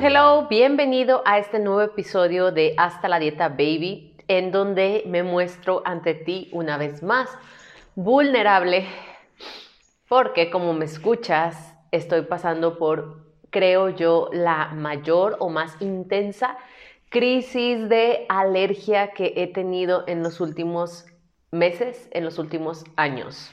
Hello, bienvenido a este nuevo episodio de Hasta la Dieta Baby, en donde me muestro ante ti una vez más vulnerable, porque como me escuchas, estoy pasando por, creo yo, la mayor o más intensa crisis de alergia que he tenido en los últimos meses, en los últimos años.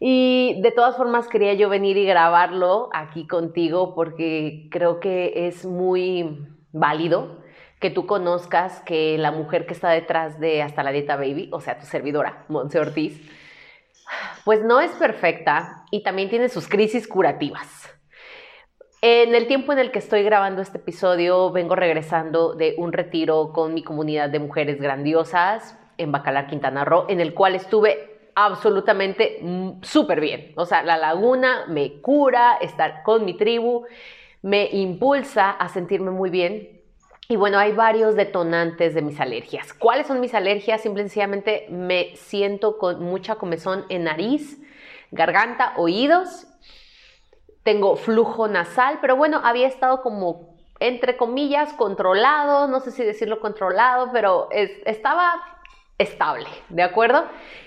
Y de todas formas quería yo venir y grabarlo aquí contigo porque creo que es muy válido que tú conozcas que la mujer que está detrás de Hasta la Dieta Baby, o sea, tu servidora, Monse Ortiz, pues no es perfecta y también tiene sus crisis curativas. En el tiempo en el que estoy grabando este episodio, vengo regresando de un retiro con mi comunidad de mujeres grandiosas en Bacalar, Quintana Roo, en el cual estuve absolutamente súper bien. O sea, la laguna me cura, estar con mi tribu, me impulsa a sentirme muy bien. Y bueno, hay varios detonantes de mis alergias. ¿Cuáles son mis alergias? Simplemente me siento con mucha comezón en nariz, garganta, oídos. Tengo flujo nasal, pero bueno, había estado como, entre comillas, controlado, no sé si decirlo controlado, pero estaba estable, ¿de acuerdo?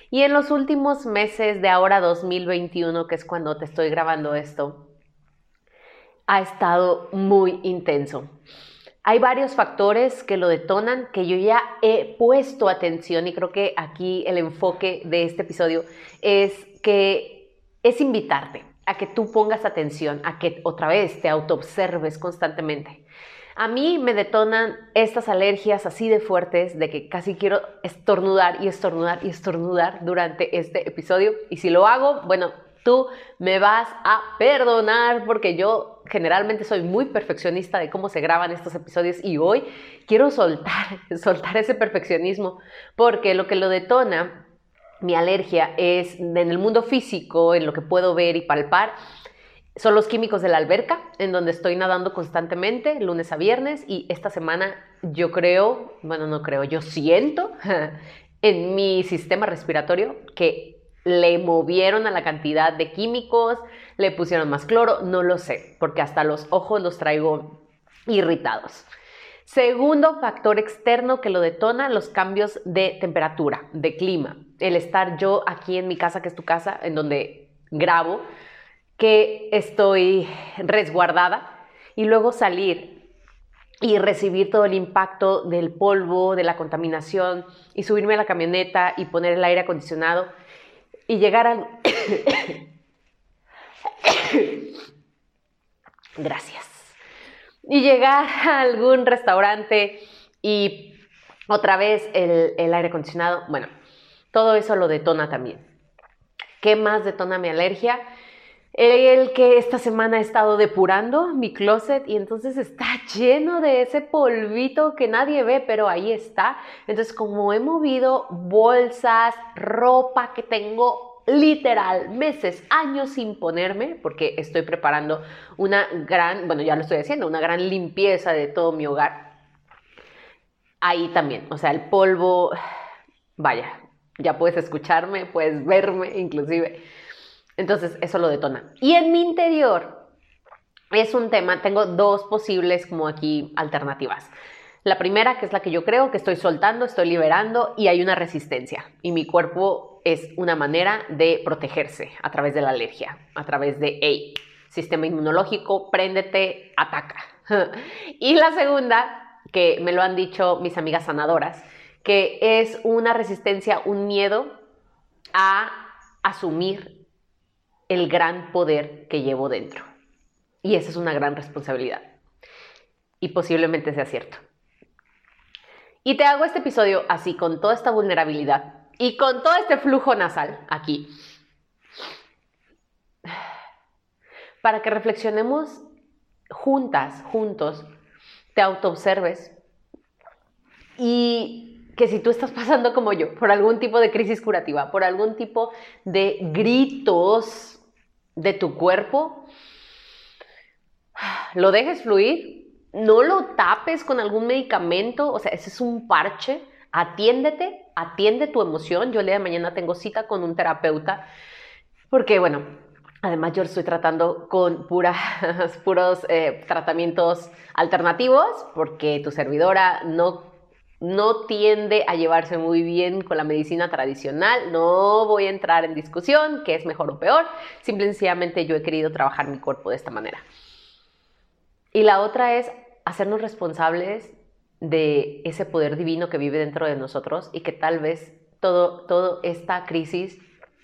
Y en los últimos meses de ahora 2021, que es cuando te estoy grabando esto, ha estado muy intenso. Hay varios factores que lo detonan, que yo ya he puesto atención y creo que aquí el enfoque de este episodio es que es invitarte a que tú pongas atención, a que otra vez te autoobserves constantemente. A mí me detonan estas alergias así de fuertes de que casi quiero estornudar y estornudar y estornudar durante este episodio. Y si lo hago, bueno, tú me vas a perdonar porque yo generalmente soy muy perfeccionista de cómo se graban estos episodios y hoy quiero soltar, soltar ese perfeccionismo porque lo que lo detona mi alergia es en el mundo físico, en lo que puedo ver y palpar, son los químicos de la alberca, en donde estoy nadando constantemente, lunes a viernes, y esta semana yo creo, bueno, no creo, yo siento en mi sistema respiratorio que le movieron a la cantidad de químicos, le pusieron más cloro, no lo sé, porque hasta los ojos los traigo irritados. Segundo factor externo que lo detona, los cambios de temperatura, de clima. El estar yo aquí en mi casa, que es tu casa, en donde grabo, que estoy resguardada y luego salir y recibir todo el impacto del polvo, de la contaminación y subirme a la camioneta y poner el aire acondicionado y llegar al... Gracias. Y llegar a algún restaurante y otra vez el, el aire acondicionado. Bueno, todo eso lo detona también. ¿Qué más detona mi alergia? El que esta semana he estado depurando mi closet y entonces está lleno de ese polvito que nadie ve, pero ahí está. Entonces, como he movido bolsas, ropa que tengo literal meses, años sin ponerme, porque estoy preparando una gran, bueno, ya lo estoy haciendo, una gran limpieza de todo mi hogar. Ahí también, o sea, el polvo, vaya, ya puedes escucharme, puedes verme inclusive entonces, eso lo detona. Y en mi interior es un tema, tengo dos posibles como aquí alternativas. La primera, que es la que yo creo que estoy soltando, estoy liberando y hay una resistencia. Y mi cuerpo es una manera de protegerse a través de la alergia, a través de, hey, sistema inmunológico, préndete, ataca. y la segunda, que me lo han dicho mis amigas sanadoras, que es una resistencia, un miedo a asumir el gran poder que llevo dentro. Y esa es una gran responsabilidad. Y posiblemente sea cierto. Y te hago este episodio así, con toda esta vulnerabilidad y con todo este flujo nasal aquí, para que reflexionemos juntas, juntos, te autoobserves y que si tú estás pasando como yo, por algún tipo de crisis curativa, por algún tipo de gritos de tu cuerpo, lo dejes fluir, no lo tapes con algún medicamento, o sea, ese es un parche, atiéndete, atiende tu emoción. Yo el de mañana tengo cita con un terapeuta, porque bueno, además yo estoy tratando con puras, puros eh, tratamientos alternativos, porque tu servidora no no tiende a llevarse muy bien con la medicina tradicional. No voy a entrar en discusión qué es mejor o peor. Simplemente yo he querido trabajar mi cuerpo de esta manera. Y la otra es hacernos responsables de ese poder divino que vive dentro de nosotros y que tal vez todo, toda esta crisis,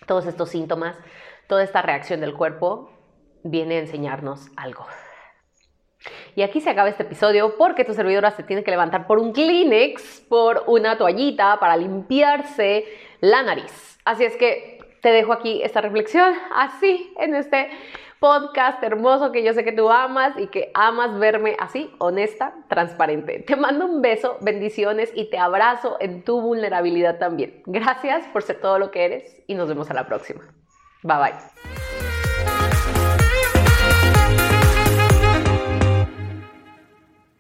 todos estos síntomas, toda esta reacción del cuerpo viene a enseñarnos algo. Y aquí se acaba este episodio porque tu servidora se tiene que levantar por un Kleenex, por una toallita para limpiarse la nariz. Así es que te dejo aquí esta reflexión, así, en este podcast hermoso que yo sé que tú amas y que amas verme así, honesta, transparente. Te mando un beso, bendiciones y te abrazo en tu vulnerabilidad también. Gracias por ser todo lo que eres y nos vemos a la próxima. Bye bye.